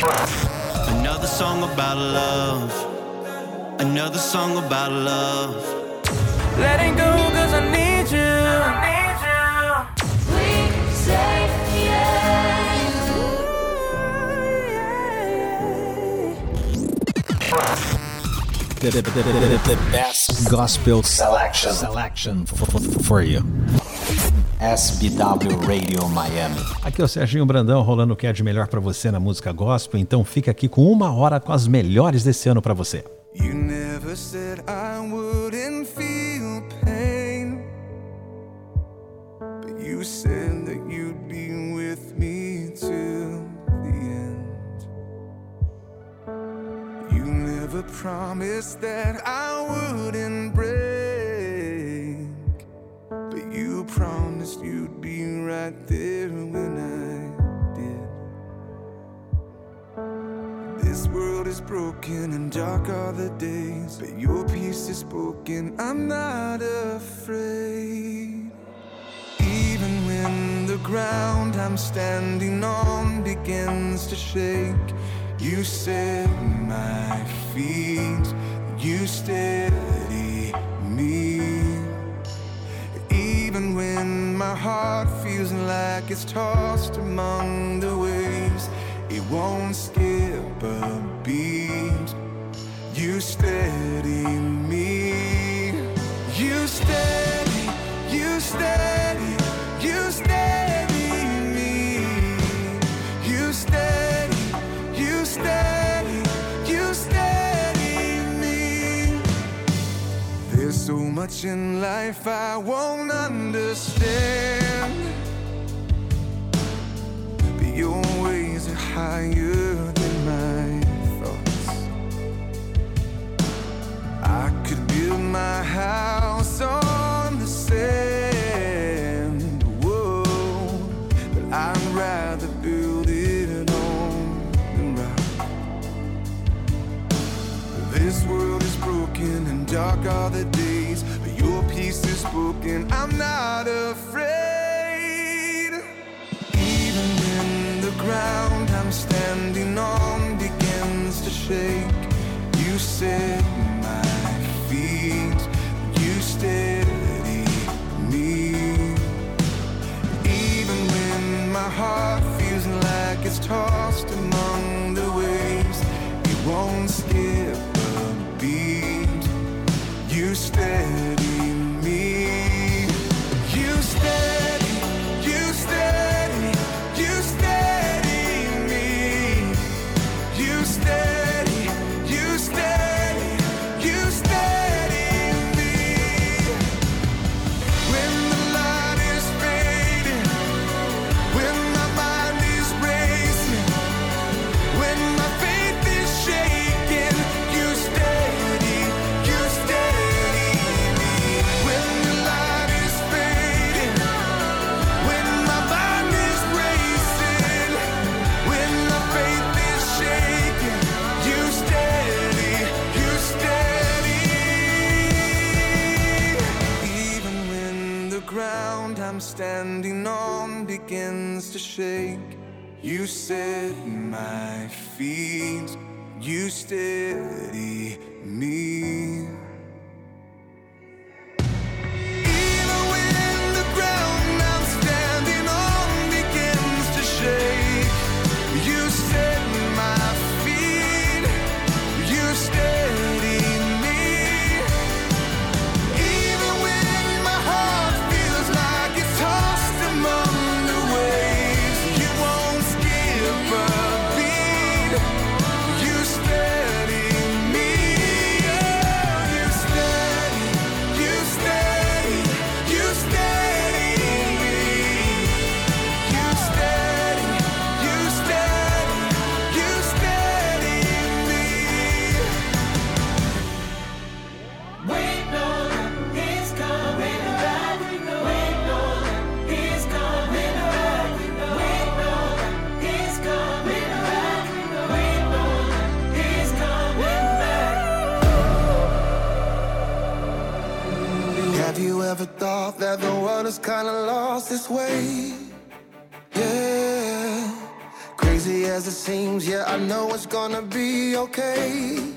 Another song about love. Another song about love. Letting go cause I need you. I need you. We say The, the, the, the, the best gospel Selection. selection for, for, for you. SBW Radio Miami. Aqui é o Serginho Brandão rolando o que é de melhor pra você na música gospel, então fica aqui com uma hora com as melhores desse ano pra você. You never said I wouldn't feel pain. But you said that you'd be with me till the end. You never promised that I wouldn't break. Promised you'd be right there when I did. This world is broken and dark are the days, but your peace is spoken. I'm not afraid. Even when the ground I'm standing on begins to shake, you set my feet, you steady me. Even when my heart feels like it's tossed among the waves, it won't skip a beat. You steady me. You steady, you steady, you steady so much in life I won't understand. But your ways are higher than my thoughts. I could build my house on the sand. Whoa, but I'd rather build it on the rock. This world is broken and dark are the days, spoken. I'm not afraid. Even when the ground I'm standing on begins to shake, you set standing on begins to shake, you set my feet, you steady me. gonna be okay.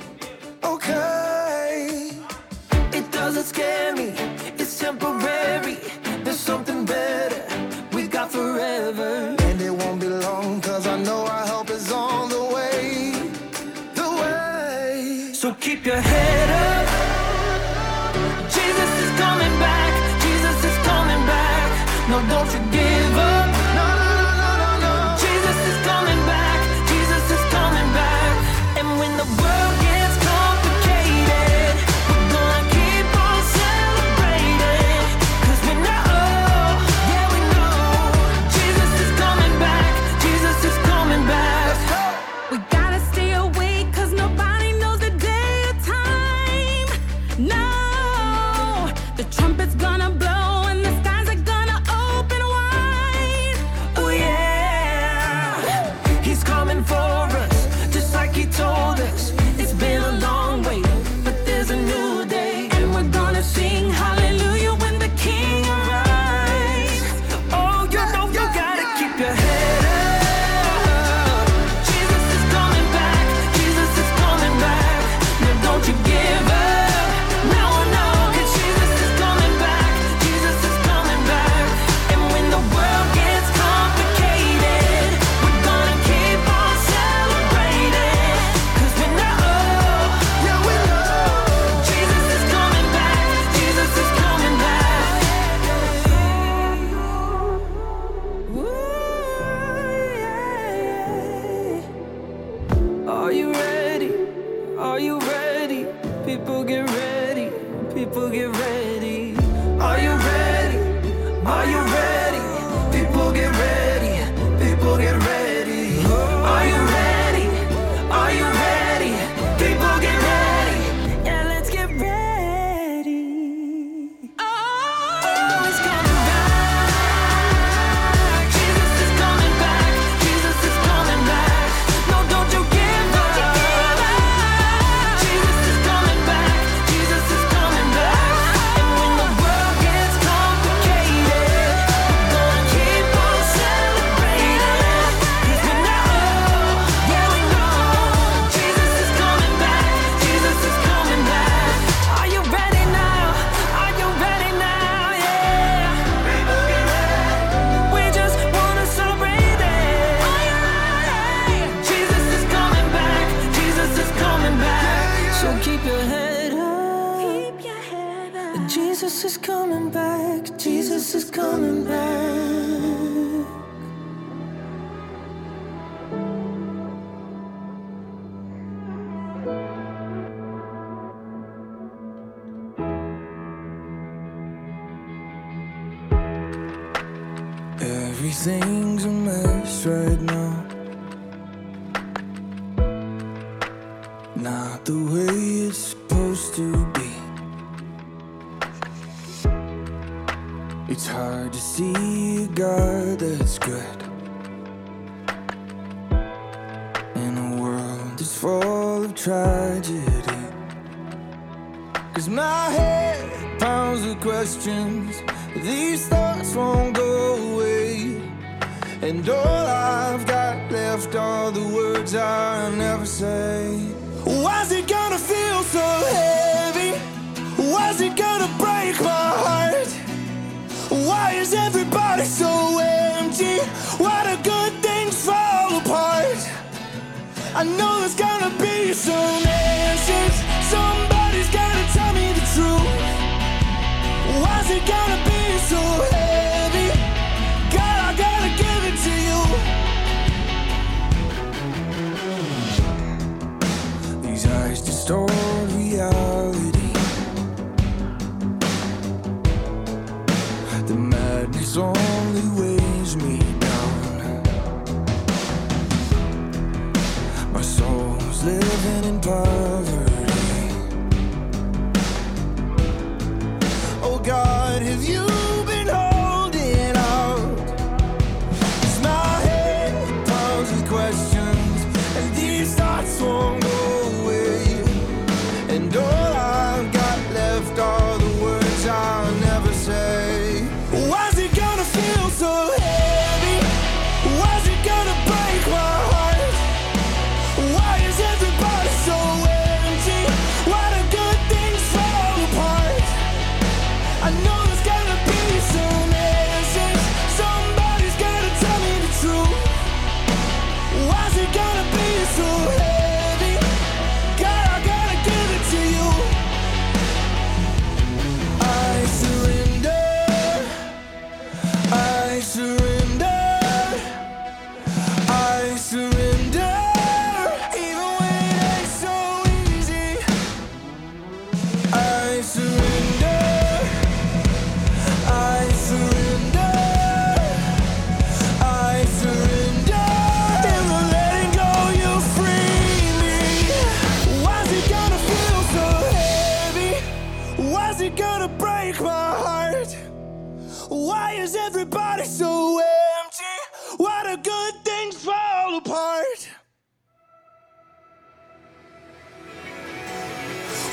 Everybody's so empty? Why do good things fall apart? I know it's gonna be soon.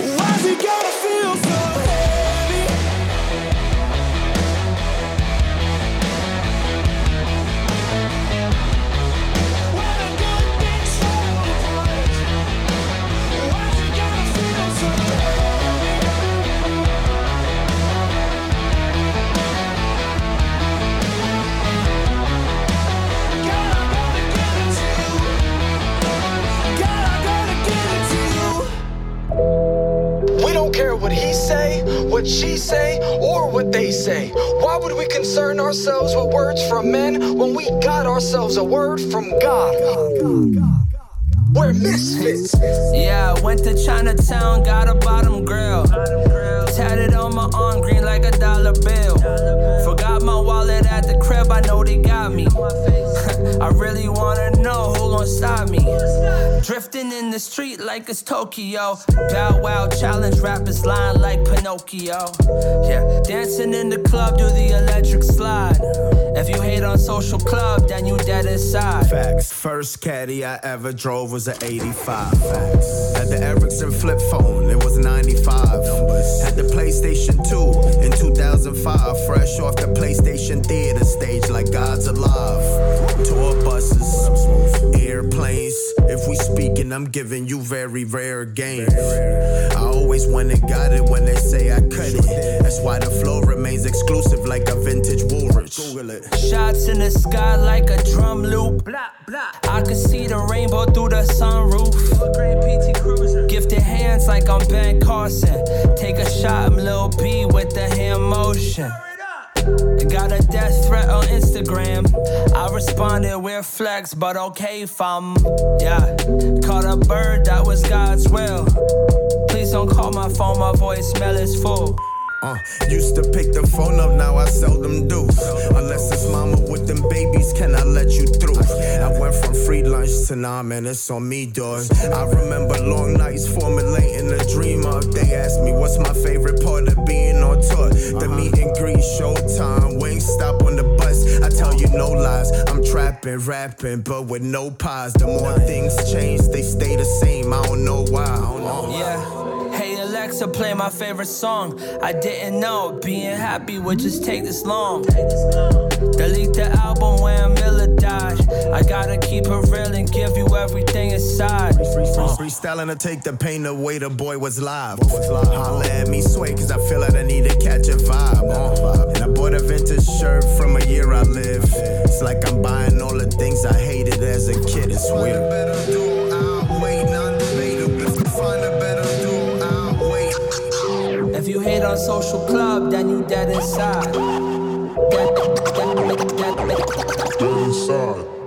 Why's he gonna feel so what she say, or what they say. Why would we concern ourselves with words from men when we got ourselves a word from God? We're misfits. Yeah, I went to Chinatown, got a bottom grill. Tatted on my arm, green like a dollar bill. Forgot my wallet at the crib, I know they got me. I really wanna know who gon' stop me. Drifting in the street like it's Tokyo. Bow Wow challenge rappers lying like Pinocchio. Yeah, dancing in the club, do the electric slide. If you hate on social club, then you dead inside. Facts. First caddy I ever drove was an 85. Facts. Had the Ericsson flip phone, it was 95. Numbers. Had the PlayStation 2 in 2005. Fresh off the PlayStation theater stage like God's alive. Tour buses, airplanes. If we speaking, I'm giving you very rare games. I always went and got it when they say I cut it. That's why the flow remains exclusive like a vintage Woolrich. Google it. Shots in the sky like a drum loop. I can see the rainbow through the sunroof. Gifted hands like I'm Ben Carson. Take a shot, I'm Lil B with the hand motion. Got a death threat on Instagram. I responded with flex, but okay, fam. Yeah, caught a bird, that was God's will. Please don't call my phone, my voicemail is full. Uh, used to pick the phone up, now I seldom do. Unless it's mama with them babies, can I let you through? I went from free lunch to nah, man, it's on me, dog. I remember long nights formulating a dream up. They asked me what's my favorite part of being on tour. The meet and greet, showtime, Wingstop on the bus. I tell you no lies, I'm trapping, rapping, but with no pies. The more things change, they stay the same. I don't know why. I don't know. Yeah. Alexa, play my favorite song. I didn't know being happy would just take this long. Delete the album when Miller died. I gotta keep it real and give you everything inside. Uh, Freestyling to take the pain away, the boy was live. Holla at me, sway, cause I feel like I need to catch a vibe. uh. And I bought a vintage shirt from a year I lived. It's like I'm buying all the things I hated as a kid, it's weird. Hate on social club, then you dead inside. Dead, dead, dead, dead. Mirror,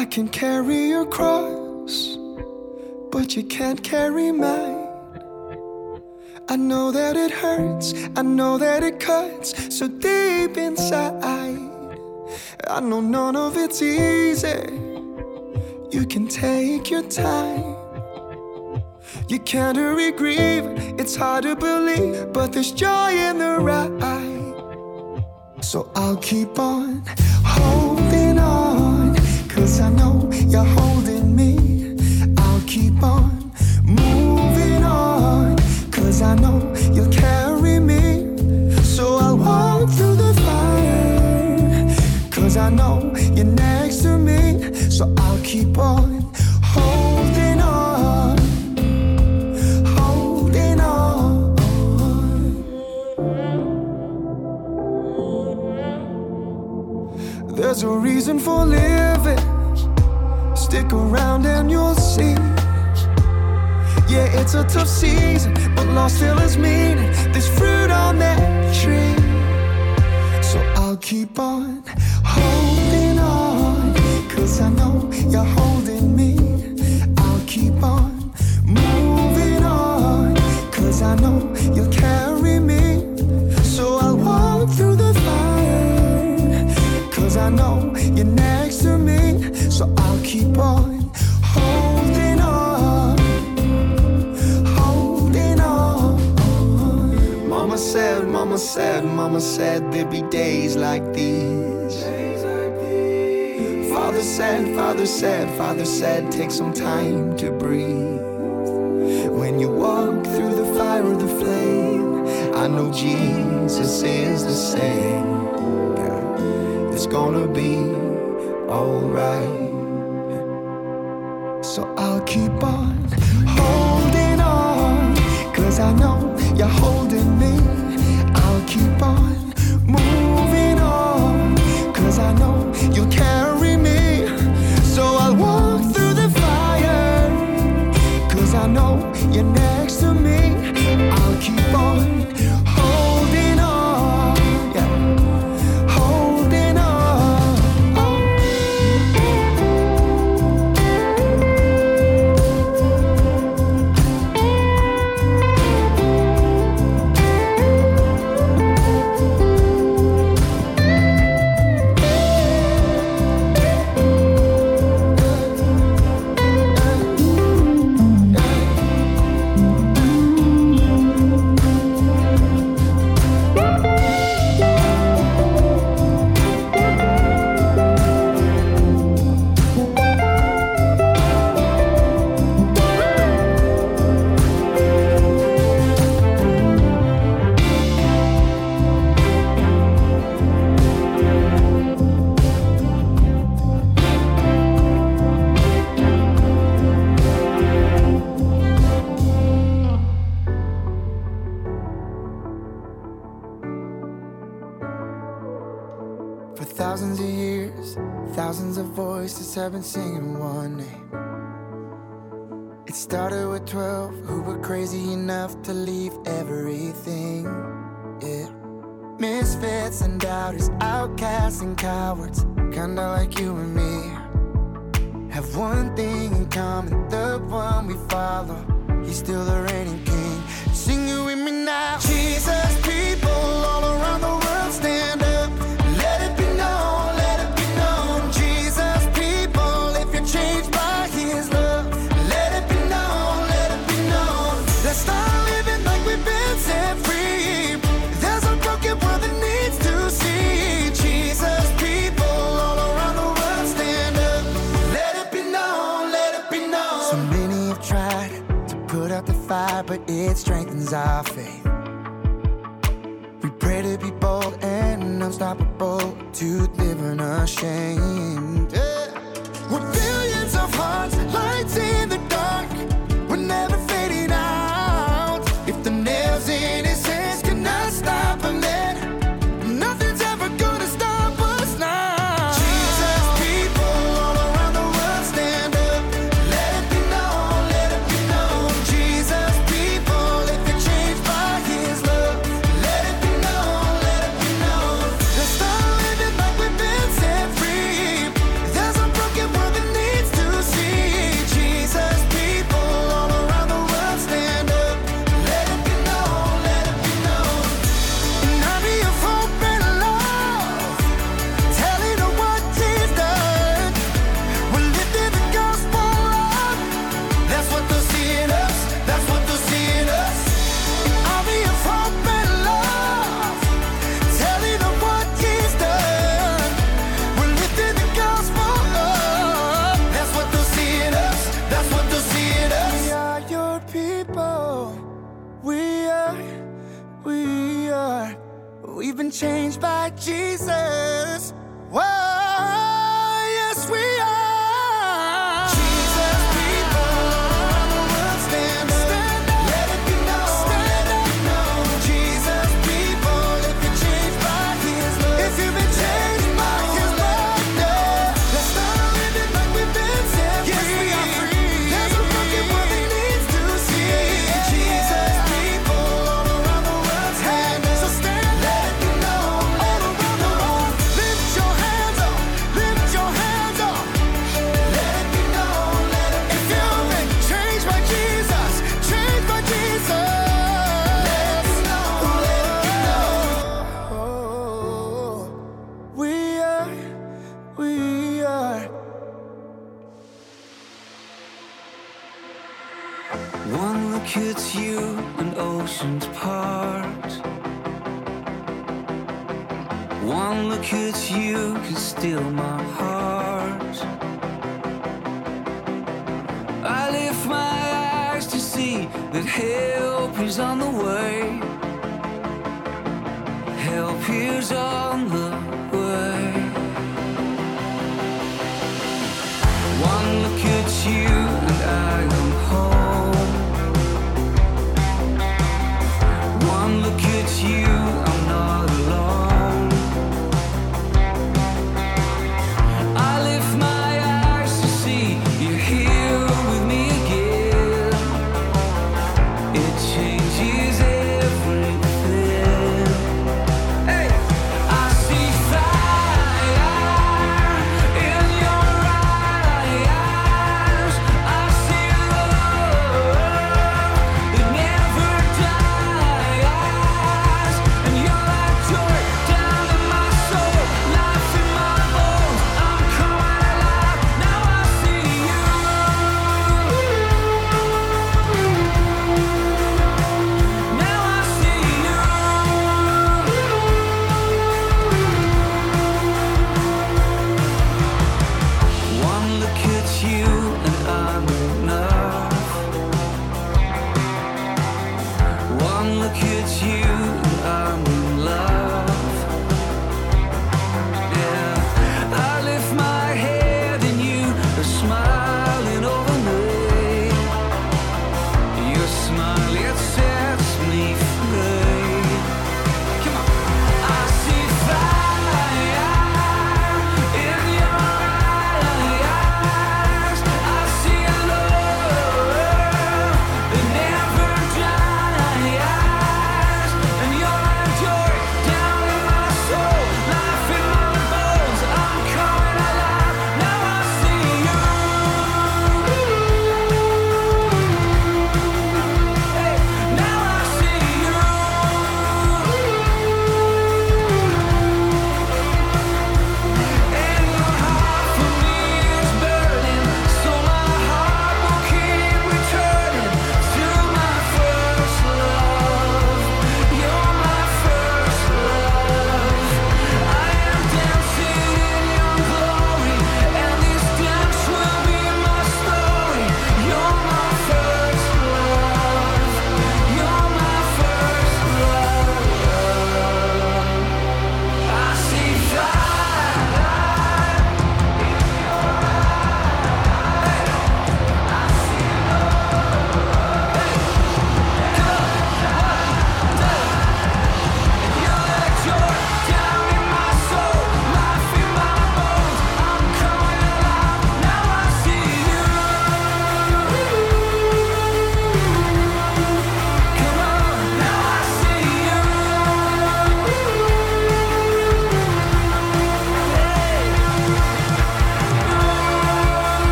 I can carry your cross, but you can't carry mine. I know that it hurts, I know that it cuts so deep inside. I know none of it's easy. You can take your time. You can't hurry grieve, it's hard to believe, but there's joy in the ride. So I'll keep on I know you're holding me. I'll keep on moving on, cause I know you'll carry me. So I'll walk through the fire, cause I know you're next to me. So I'll keep on it's a tough season, but lost still has meaning. There's fruit on that tree. So I'll keep on holding on, cause I know you're holding me. Said, Mama said, Mama said there'd be days like these. Father said, Father said, Father said, take some time to breathe. When you walk through the fire or the flame, I know Jesus is the same. It's gonna be alright. So I'll keep on high, but it strengthens our faith. We pray to be bold and unstoppable, to live unashamed. Yeah. With billions of hearts, lights in the dark. One look at you and oceans part. One look at you can steal my heart. I lift my eyes to see that help is on the way. Help is on the way. One look at you.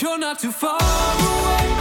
You're not too far away.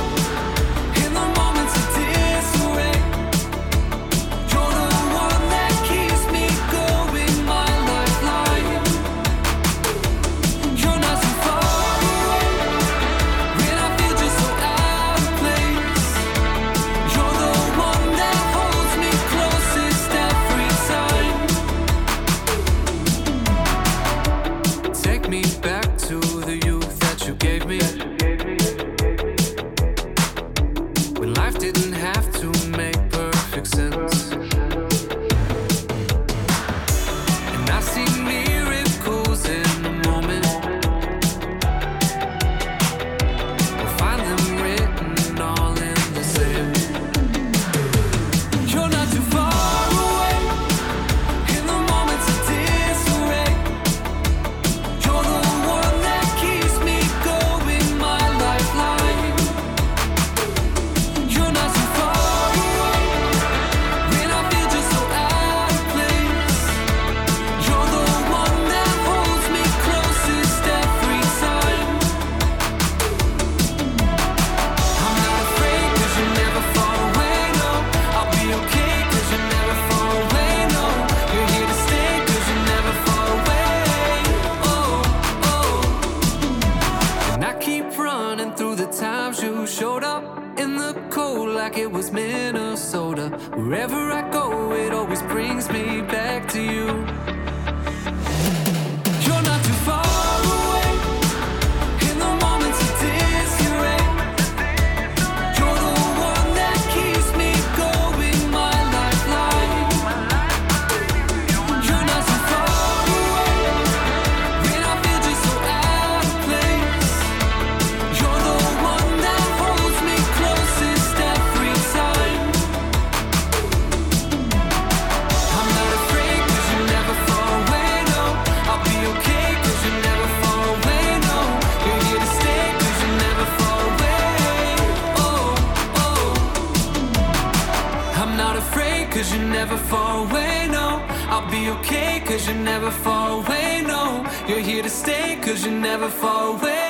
cause you're never far away, no. I'll be okay, cause you're never far away, no. You're here to stay, cause you're never far away.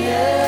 Yeah.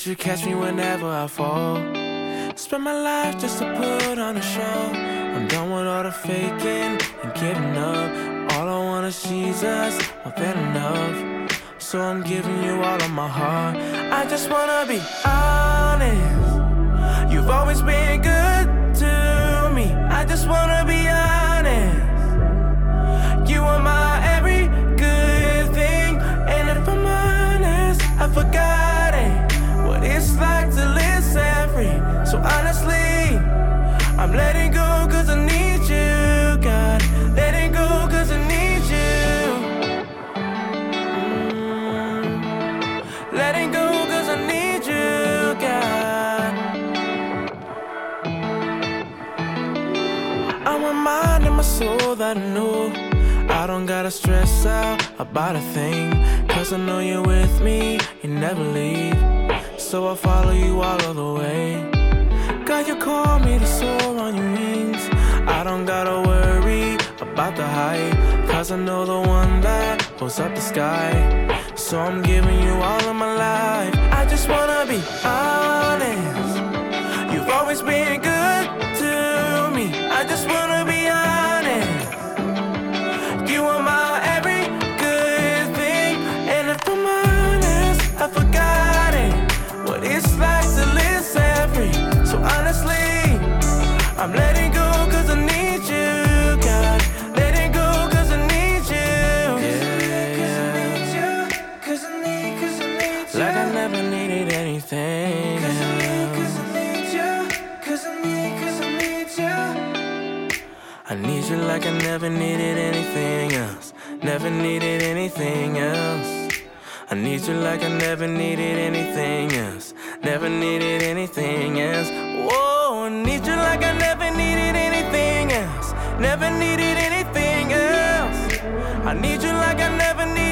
But you catch me whenever I fall. Spend my life just to put on a show. I'm done with all the faking and giving up. All I wanna see is Jesus, more than enough. So I'm giving you all of my heart. I just wanna be honest. You've always been good to me. I just wanna be I'm letting go cause I need you, God. Letting go cause I need you. Mm. Letting go cause I need you, God. I'm reminding my soul that I know I don't gotta stress out about a thing. Cause I know you're with me, you never leave. So I'll follow you all of the way. You call me to soar on your wings. I don't gotta worry about the height. Cause I know the one that holds up the sky. So I'm giving you all of my life. I just wanna be honest. You've always been good to me. I just wanna be never needed anything else. Never needed anything else. I need you like I never needed anything else. Never needed anything else. Whoa, I need you like I never needed anything else. Never needed anything else. I need you like I never needed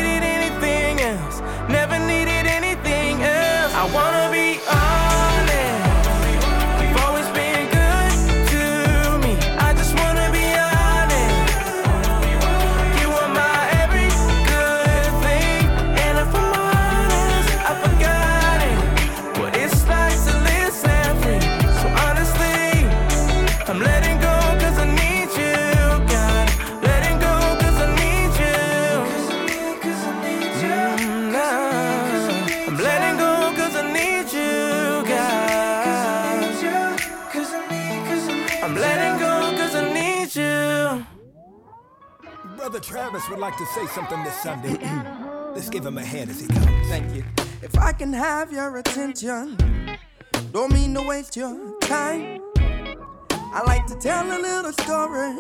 Travis would like to say something this Sunday. Let's give him a hand as he comes. Thank you. If I can have your attention, don't mean to waste your time. I like to tell a little story.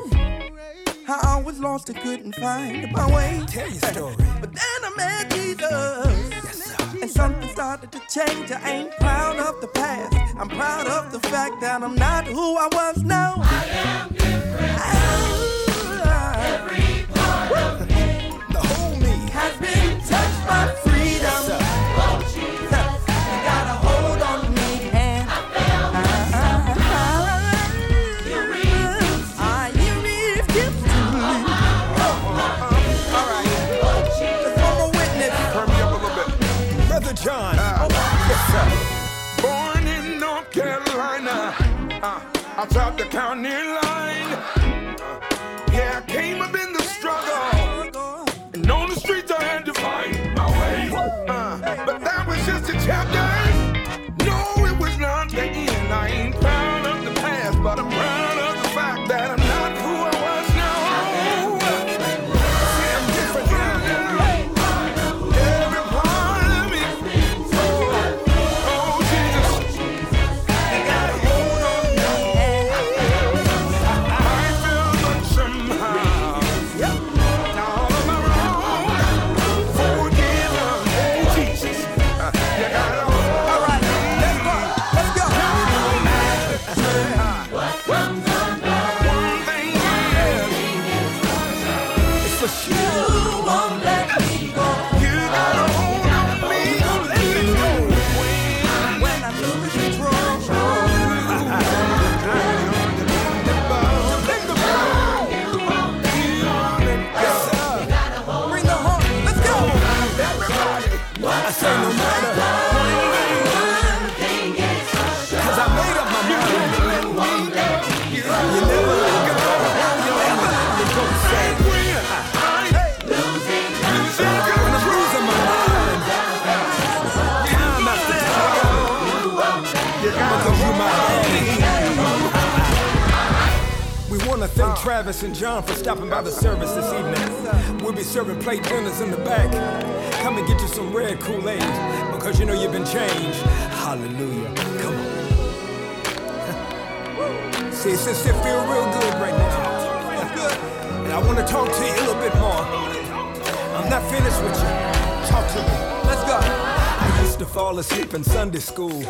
How I was lost and couldn't find my way. Tell your story. But then I met Jesus. and something started to change. I ain't proud of the past. I'm proud of the fact that I'm not who I was now. I am Every Carolina, uh, outside the county line. Thank Travis and John for stopping by the service this evening. We'll be serving plate dinners in the back. Come and get you some red Kool-Aid because you know you've been changed. Hallelujah. Come on. See, it it feel real good right now. And I want to talk to you a little bit more. I'm not finished with you. Talk to me. Used to fall asleep in Sunday school.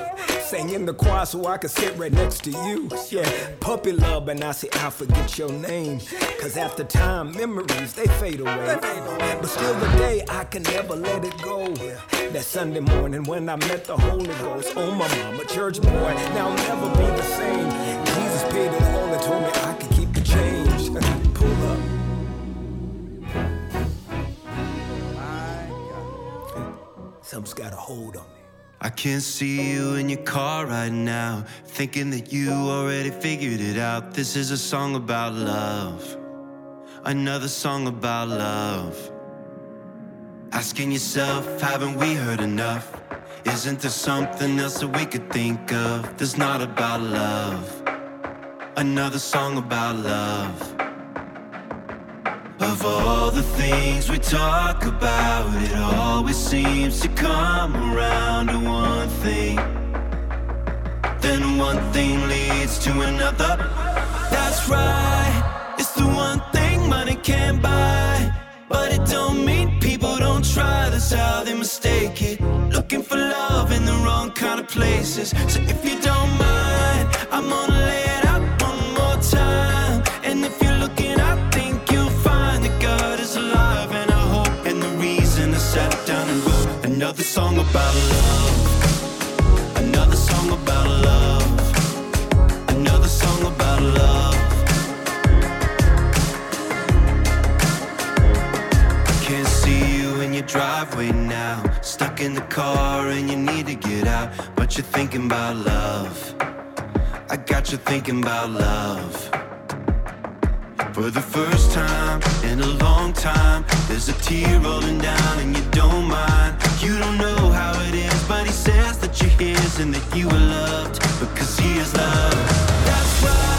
Sang in the choir so I could sit right next to you. Yeah, puppy love, and I say I forget your name. Cause after time, memories, they fade away. But still the day I can never let it go. That Sunday morning when I met the Holy Ghost. Oh, my mama, church boy, now never be the same. Jesus paid it all and told me I Something's got a hold on me. I can't see you in your car right now, thinking that you already figured it out. This is a song about love, another song about love. Asking yourself, haven't we heard enough? Isn't there something else that we could think of that's not about love? Another song about love. Of all the things we talk about, it always seems to come around to one thing. Then one thing leads to another. That's right, it's the one thing money can't buy. But it don't mean people don't try. that's how they mistake it. Looking for love in the wrong kind of places. So if you don't mind, I'm gonna another song about love. Another song about love. Another song about love. I can't see you in your driveway now. Stuck in the car and you need to get out. But you're thinking about love. I got you thinking about love. For the first time in a long time, there's a tear rolling down and you don't mind. You don't know how it is, but he says that you're his and that you are loved because he is love. That's right,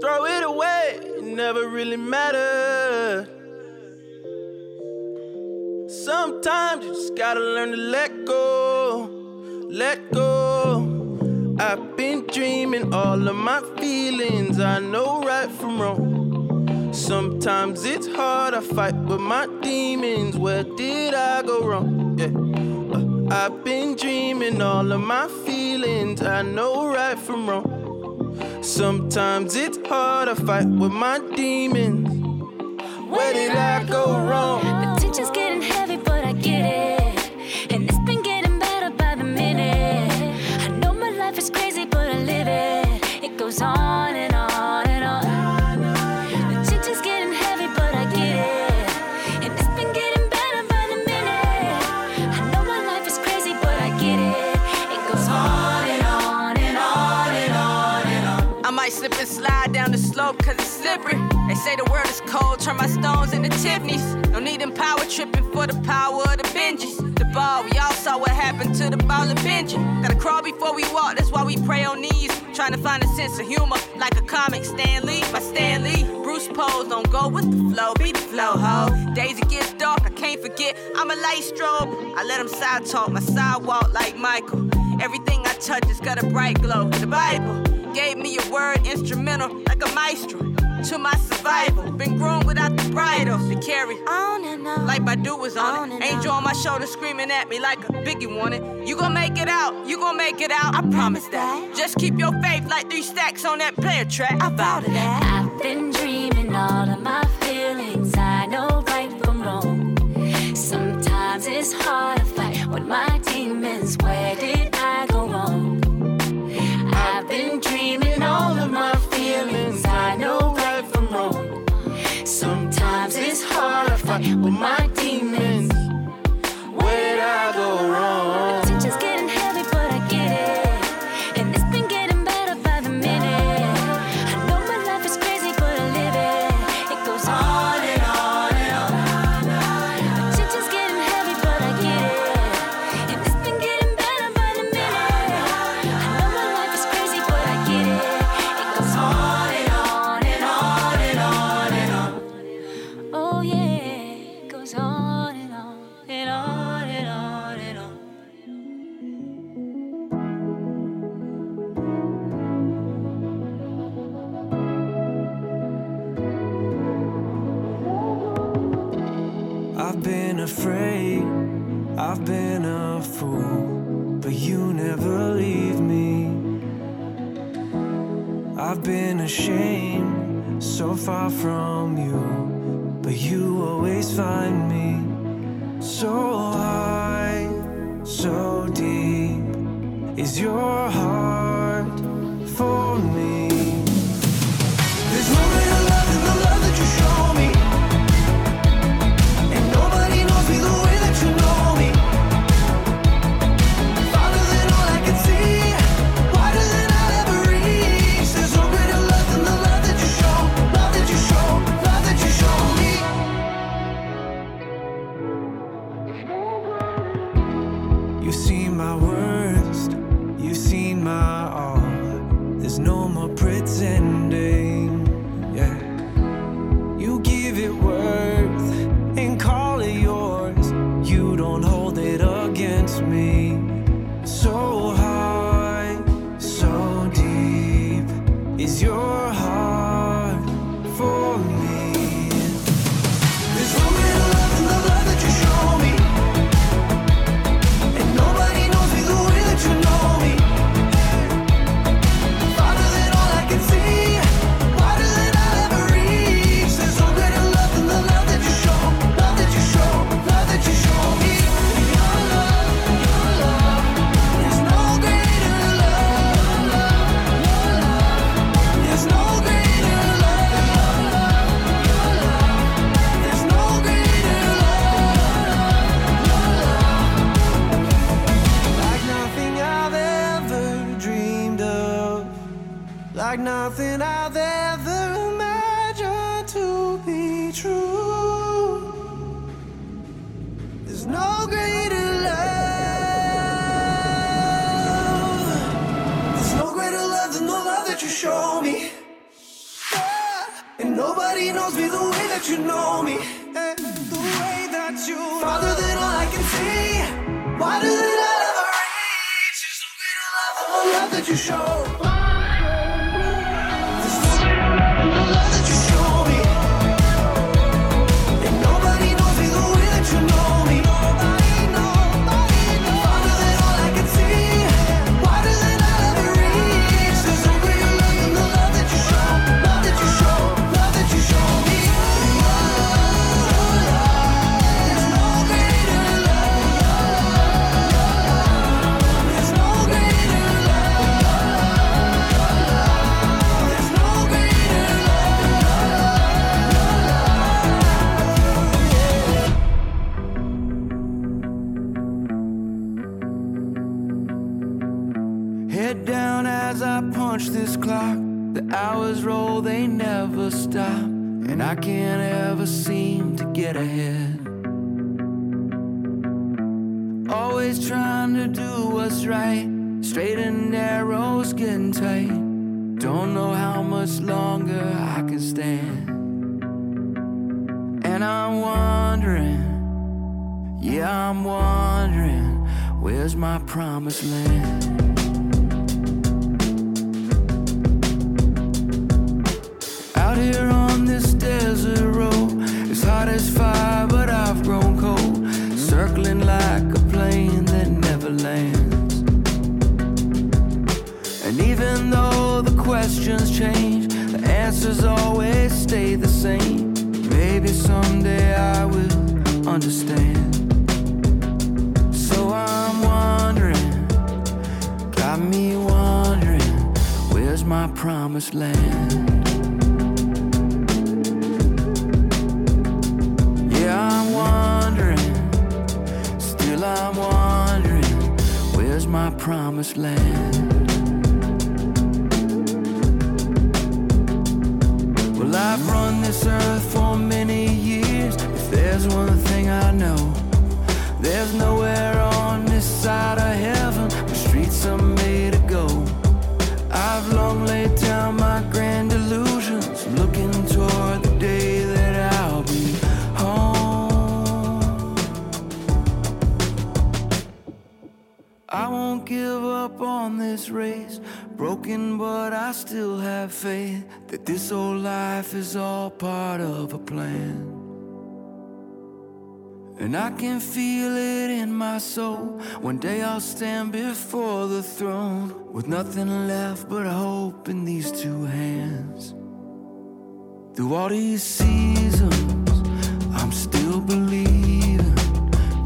Throw it away, it never really mattered. Sometimes you just gotta learn to let go, let go. I've been dreaming all of my feelings, I know right from wrong. Sometimes it's hard, I fight with my demons. Where did I go wrong? Yeah. Uh, I've been dreaming all of my feelings. I know right from wrong. Sometimes it's hard, to fight with my demons. Where did I go wrong? The tension's getting heavy, but I get it. And it's been getting better by the minute. I know my life is crazy, but I live it. It goes on say the world is cold, turn my stones into Tiffany's. No need them power tripping for the power of the Benjis. The ball, we all saw what happened to the ball of Benji. Gotta crawl before we walk, that's why we pray on knees. Trying to find a sense of humor, like a comic Stan Lee by Stan Lee. Bruce Pose, don't go with the flow, be the flow, ho. Days it gets dark, I can't forget, I'm a light strobe. I let them side talk, my sidewalk like Michael. Everything I touch has got a bright glow. The Bible gave me a word instrumental, like a maestro. To my survival, been groomed without the bridle to carry on and on. Like Badu was on, it. Angel on my shoulder screaming at me like a biggie wanted. You gon' make it out, you gon' make it out. I promise that. Just keep your faith like three stacks on that player track. I vow to that. I've been dreaming all of my feelings. I know right from wrong. Sometimes it's hard to fight with my demons. Where did I go wrong? I've been dreaming all of my with my demons. Where'd I go wrong? stay the same. Maybe someday I will understand. So I'm wondering, got me wondering, where's my promised land? Yeah, I'm wondering, still I'm wondering, where's my promised land? I've run this earth for many years. If there's one thing I know, there's nowhere on this side of heaven where streets are made of gold. I've long laid down my grand illusions, looking toward the day that I'll be home. I won't give up on this race, broken, but I still have faith that this old life is all part of a plan. And I can feel it in my soul. One day I'll stand before the throne with nothing left but hope in these two hands. Through all these seasons, I'm still believing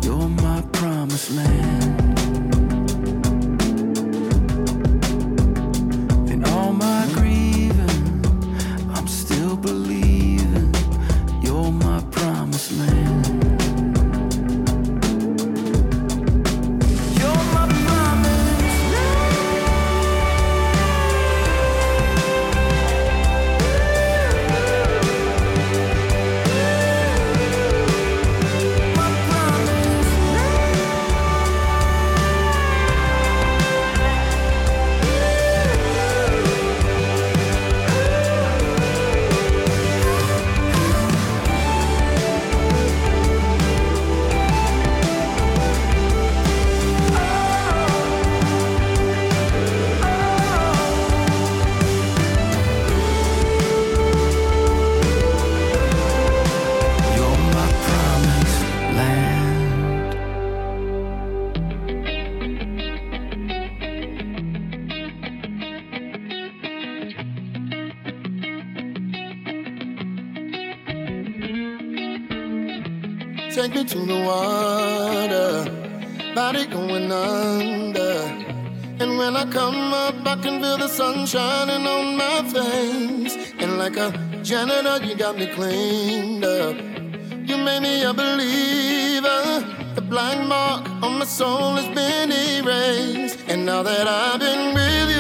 you're my promised land. Under. And when I come up, I can feel the sun shining on my face. And like a janitor, you got me cleaned up. You made me a believer. The black mark on my soul has been erased. And now that I've been with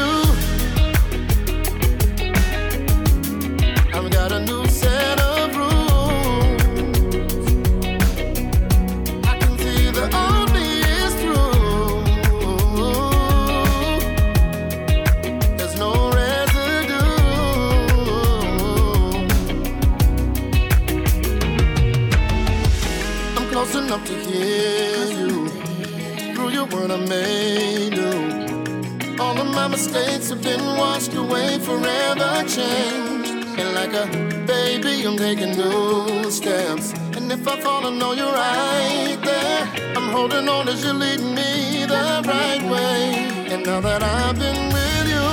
I made new. All of my mistakes have been washed away, forever changed. And like a baby, I'm taking new steps. And if I fall, I know you're right there. I'm holding on as you lead me the right way. And now that I've been with you,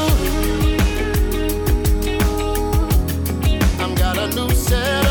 I've got a new set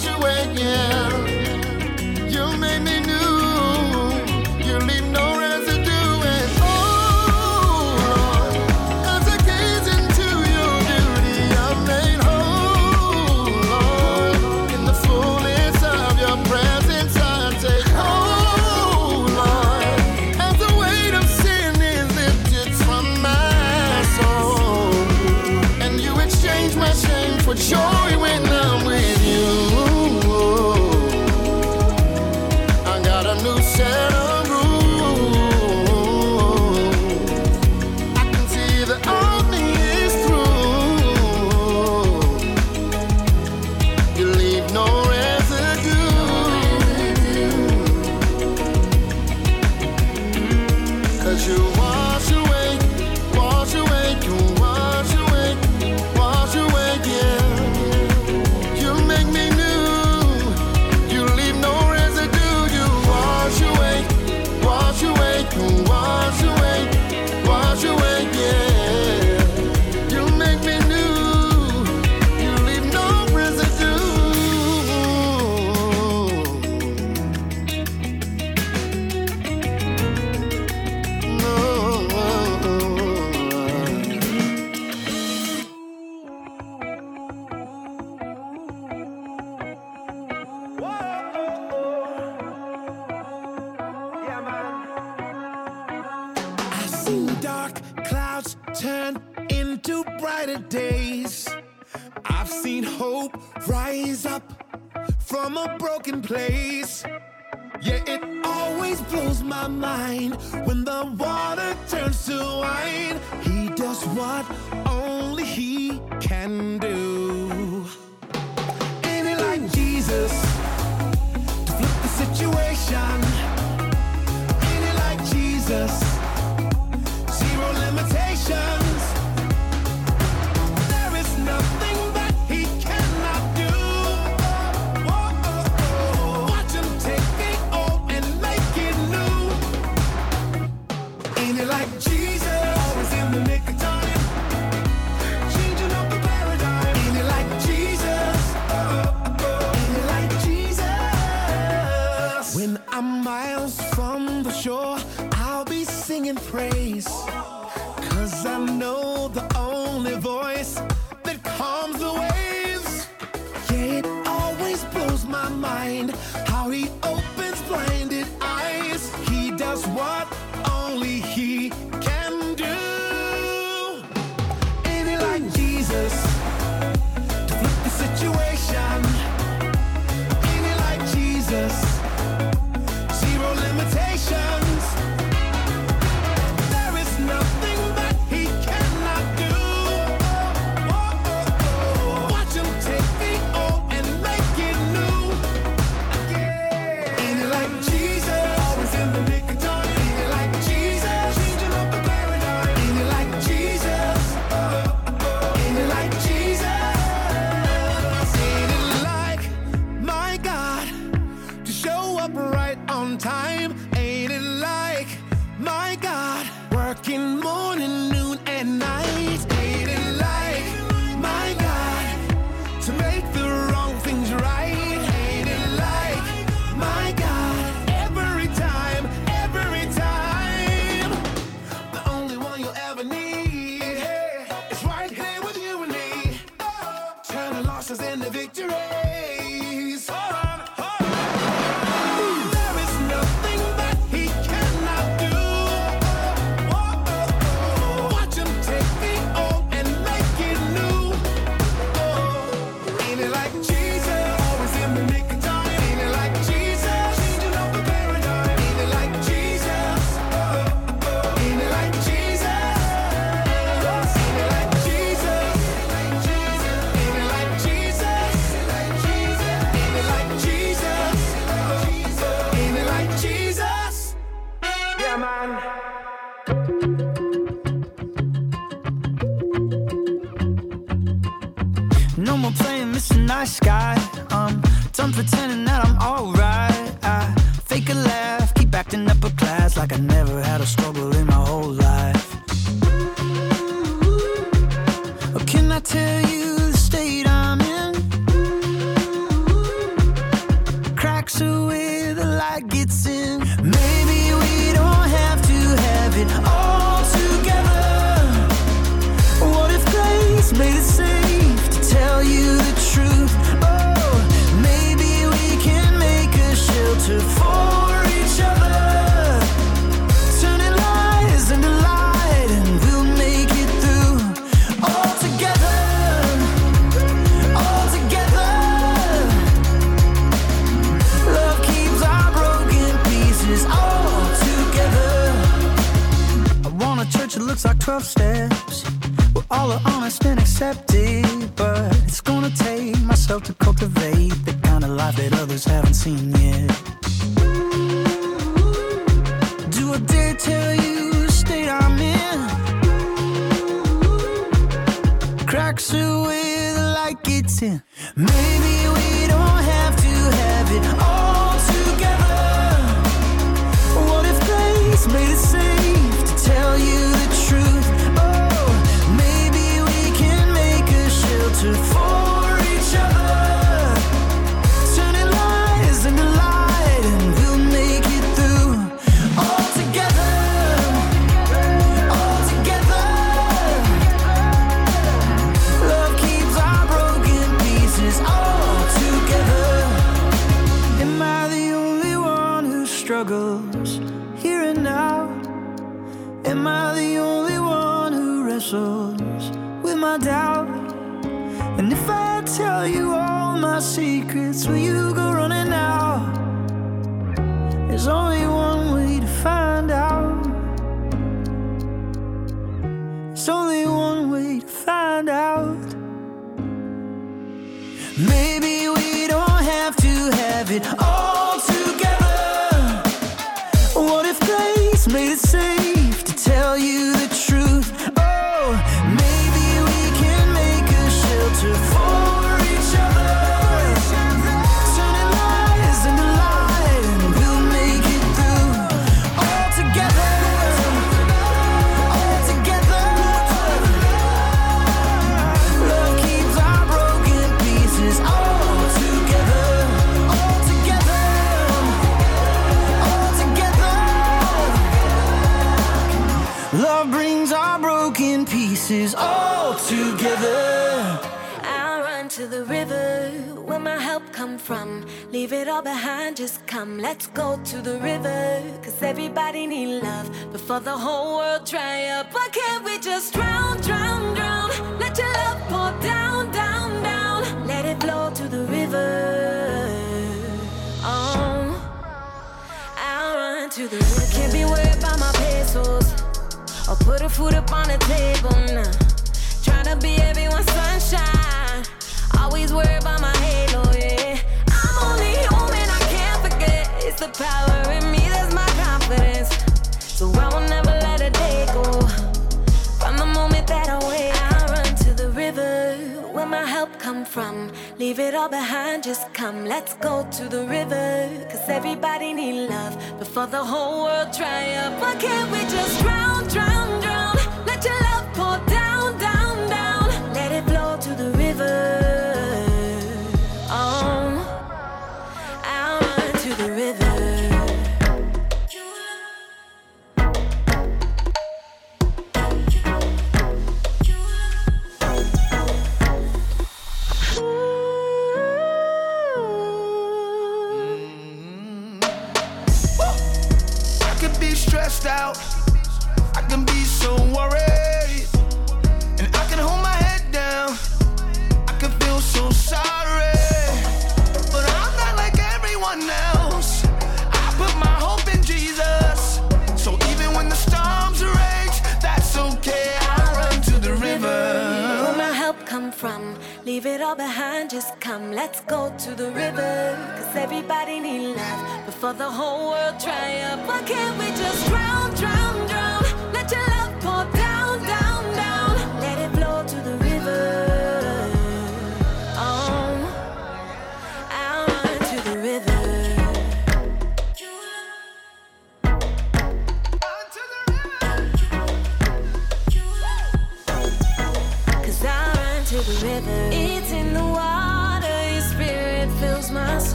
wash away, yeah. second place. Am I the only one who wrestles with my doubt? And if I tell you all my secrets, will you go running out? There's only one. from. Leave it all behind, just come. Let's go to the river. Cause everybody need love before the whole world dry up. Why can't we just drown, drown, drown? Let your love pour down, down, down. Let it flow to the river. Oh, I'll run to the river. Can't be worried about my pesos. Or put a food up on the table now. Nah. Trying to be everyone's sunshine. Always worry about my the power in me, that's my confidence. So I will never let a day go. From the moment that I wake, I run to the river. Where my help come from? Leave it all behind, just come. Let's go to the river. Cause everybody need love before the whole world dry up. Why can't we just drown, drown, drown? Let your love pour down, down, down. Let it flow to the river.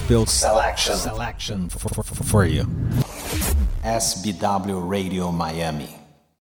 Nashville selection, selection for, for, for you. SBW Radio Miami.